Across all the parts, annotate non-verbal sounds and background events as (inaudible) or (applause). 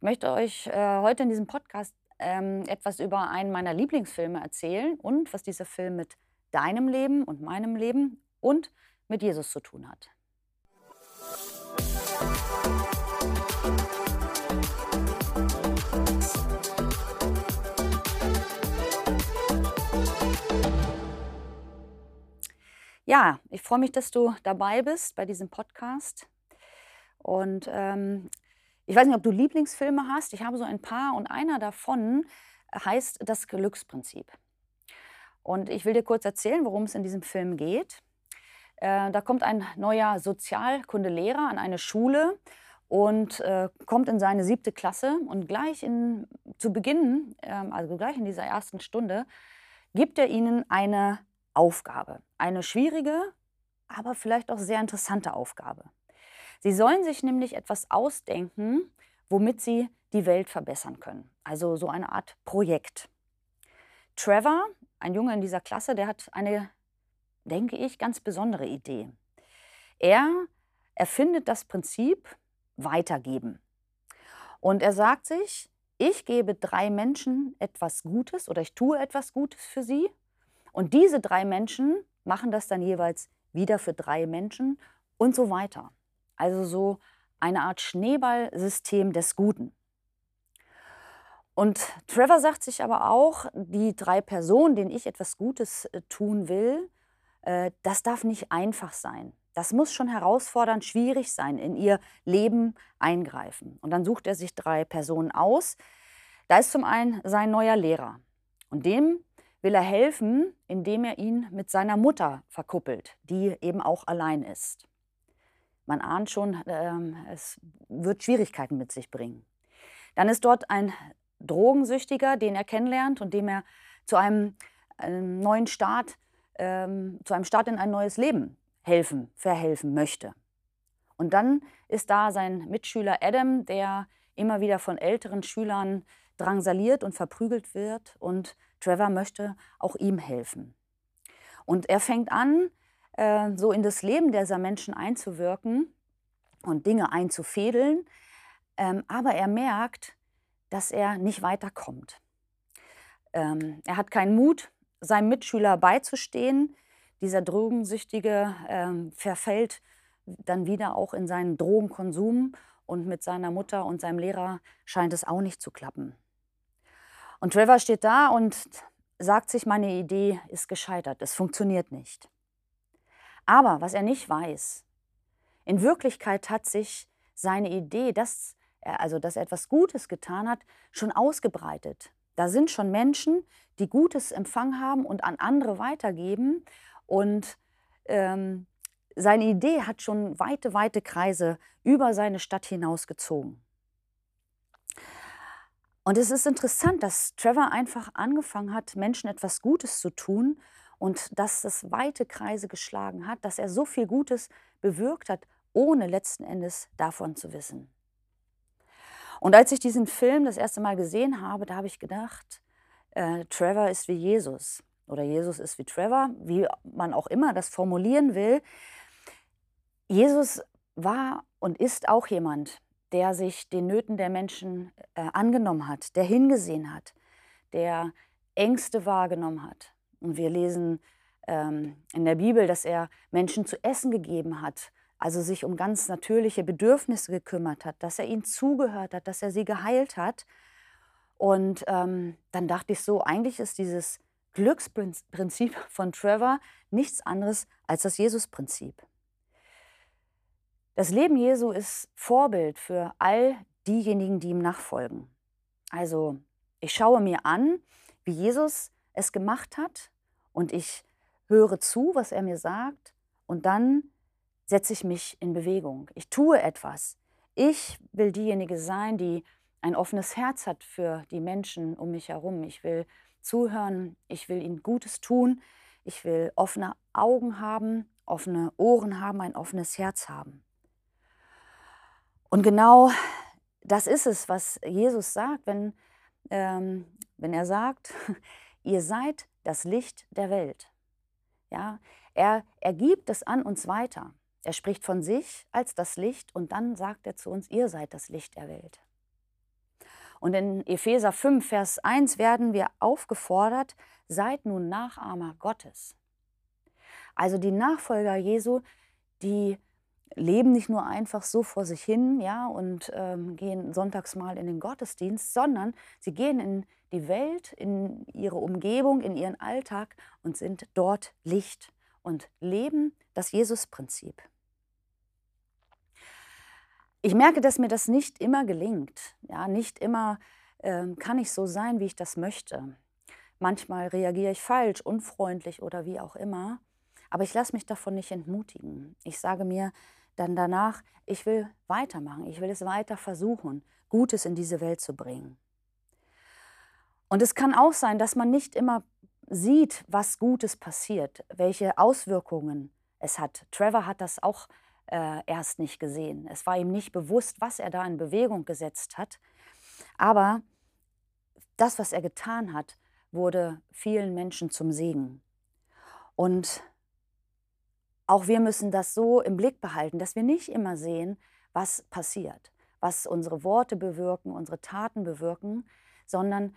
Ich möchte euch äh, heute in diesem Podcast ähm, etwas über einen meiner Lieblingsfilme erzählen und was dieser Film mit deinem Leben und meinem Leben und mit Jesus zu tun hat. Ja, ich freue mich, dass du dabei bist bei diesem Podcast. Und ähm, ich weiß nicht, ob du Lieblingsfilme hast. Ich habe so ein paar und einer davon heißt Das Glücksprinzip. Und ich will dir kurz erzählen, worum es in diesem Film geht. Äh, da kommt ein neuer Sozialkundelehrer an eine Schule und äh, kommt in seine siebte Klasse und gleich in, zu Beginn, äh, also gleich in dieser ersten Stunde, gibt er ihnen eine Aufgabe. Eine schwierige, aber vielleicht auch sehr interessante Aufgabe. Sie sollen sich nämlich etwas ausdenken, womit sie die Welt verbessern können. Also so eine Art Projekt. Trevor, ein Junge in dieser Klasse, der hat eine, denke ich, ganz besondere Idee. Er erfindet das Prinzip Weitergeben. Und er sagt sich, ich gebe drei Menschen etwas Gutes oder ich tue etwas Gutes für sie. Und diese drei Menschen machen das dann jeweils wieder für drei Menschen und so weiter. Also so eine Art Schneeballsystem des Guten. Und Trevor sagt sich aber auch, die drei Personen, denen ich etwas Gutes äh, tun will, äh, das darf nicht einfach sein. Das muss schon herausfordernd, schwierig sein, in ihr Leben eingreifen. Und dann sucht er sich drei Personen aus. Da ist zum einen sein neuer Lehrer. Und dem will er helfen, indem er ihn mit seiner Mutter verkuppelt, die eben auch allein ist. Man ahnt schon, ähm, es wird Schwierigkeiten mit sich bringen. Dann ist dort ein Drogensüchtiger, den er kennenlernt und dem er zu einem, einem neuen Start, ähm, zu einem Start in ein neues Leben helfen, verhelfen möchte. Und dann ist da sein Mitschüler Adam, der immer wieder von älteren Schülern drangsaliert und verprügelt wird und Trevor möchte auch ihm helfen. Und er fängt an, äh, so in das Leben dieser Menschen einzuwirken und Dinge einzufädeln. Ähm, aber er merkt, dass er nicht weiterkommt. Ähm, er hat keinen Mut, seinem Mitschüler beizustehen. Dieser Drogensüchtige ähm, verfällt dann wieder auch in seinen Drogenkonsum und mit seiner Mutter und seinem Lehrer scheint es auch nicht zu klappen. Und Trevor steht da und sagt sich, meine Idee ist gescheitert, es funktioniert nicht. Aber was er nicht weiß, in Wirklichkeit hat sich seine Idee, dass er, also dass er etwas Gutes getan hat, schon ausgebreitet. Da sind schon Menschen, die Gutes empfangen haben und an andere weitergeben. Und ähm, seine Idee hat schon weite, weite Kreise über seine Stadt hinaus gezogen. Und es ist interessant, dass Trevor einfach angefangen hat, Menschen etwas Gutes zu tun und dass es weite Kreise geschlagen hat, dass er so viel Gutes bewirkt hat, ohne letzten Endes davon zu wissen. Und als ich diesen Film das erste Mal gesehen habe, da habe ich gedacht, äh, Trevor ist wie Jesus oder Jesus ist wie Trevor, wie man auch immer das formulieren will. Jesus war und ist auch jemand, der sich den Nöten der Menschen äh, angenommen hat, der hingesehen hat, der Ängste wahrgenommen hat, und wir lesen ähm, in der Bibel, dass er Menschen zu essen gegeben hat, also sich um ganz natürliche Bedürfnisse gekümmert hat, dass er ihnen zugehört hat, dass er sie geheilt hat. Und ähm, dann dachte ich so, eigentlich ist dieses Glücksprinzip (laughs) von Trevor nichts anderes als das Jesus-Prinzip. Das Leben Jesu ist Vorbild für all diejenigen, die ihm nachfolgen. Also ich schaue mir an, wie Jesus es gemacht hat und ich höre zu, was er mir sagt und dann setze ich mich in Bewegung. Ich tue etwas. Ich will diejenige sein, die ein offenes Herz hat für die Menschen um mich herum. Ich will zuhören, ich will ihnen Gutes tun, ich will offene Augen haben, offene Ohren haben, ein offenes Herz haben. Und genau das ist es, was Jesus sagt, wenn, ähm, wenn er sagt, ihr seid das Licht der Welt. Ja, er, er gibt es an uns weiter. Er spricht von sich als das Licht und dann sagt er zu uns, ihr seid das Licht der Welt. Und in Epheser 5, Vers 1 werden wir aufgefordert, seid nun Nachahmer Gottes. Also die Nachfolger Jesu, die leben nicht nur einfach so vor sich hin ja, und ähm, gehen sonntags mal in den Gottesdienst, sondern sie gehen in die Welt, in ihre Umgebung, in ihren Alltag und sind dort Licht und leben das Jesus-Prinzip. Ich merke, dass mir das nicht immer gelingt. Ja, nicht immer ähm, kann ich so sein, wie ich das möchte. Manchmal reagiere ich falsch, unfreundlich oder wie auch immer. Aber ich lasse mich davon nicht entmutigen. Ich sage mir, dann danach, ich will weitermachen, ich will es weiter versuchen, Gutes in diese Welt zu bringen. Und es kann auch sein, dass man nicht immer sieht, was Gutes passiert, welche Auswirkungen es hat. Trevor hat das auch äh, erst nicht gesehen. Es war ihm nicht bewusst, was er da in Bewegung gesetzt hat. Aber das, was er getan hat, wurde vielen Menschen zum Segen. Und auch wir müssen das so im Blick behalten, dass wir nicht immer sehen, was passiert, was unsere Worte bewirken, unsere Taten bewirken, sondern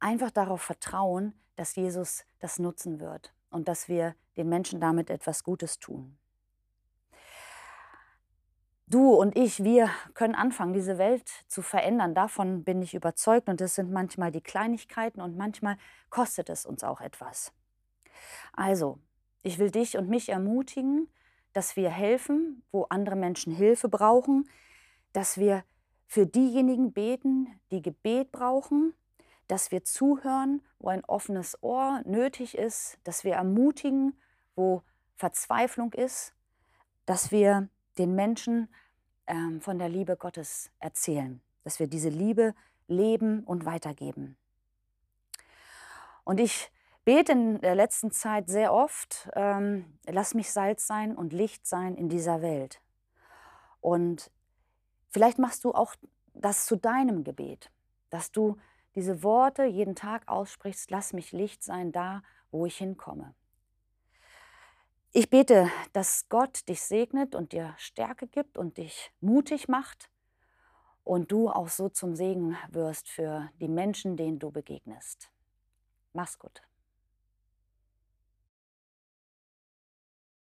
einfach darauf vertrauen, dass Jesus das nutzen wird und dass wir den Menschen damit etwas Gutes tun. Du und ich, wir können anfangen, diese Welt zu verändern. Davon bin ich überzeugt. Und das sind manchmal die Kleinigkeiten und manchmal kostet es uns auch etwas. Also, ich will dich und mich ermutigen, dass wir helfen, wo andere Menschen Hilfe brauchen, dass wir für diejenigen beten, die Gebet brauchen, dass wir zuhören, wo ein offenes Ohr nötig ist, dass wir ermutigen, wo Verzweiflung ist, dass wir den Menschen ähm, von der Liebe Gottes erzählen, dass wir diese Liebe leben und weitergeben. Und ich bete in der letzten Zeit sehr oft, ähm, lass mich Salz sein und Licht sein in dieser Welt. Und vielleicht machst du auch das zu deinem Gebet, dass du diese Worte jeden Tag aussprichst, lass mich Licht sein da, wo ich hinkomme. Ich bete, dass Gott dich segnet und dir Stärke gibt und dich mutig macht und du auch so zum Segen wirst für die Menschen, denen du begegnest. Mach's gut.